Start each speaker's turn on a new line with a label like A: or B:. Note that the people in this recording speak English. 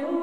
A: you.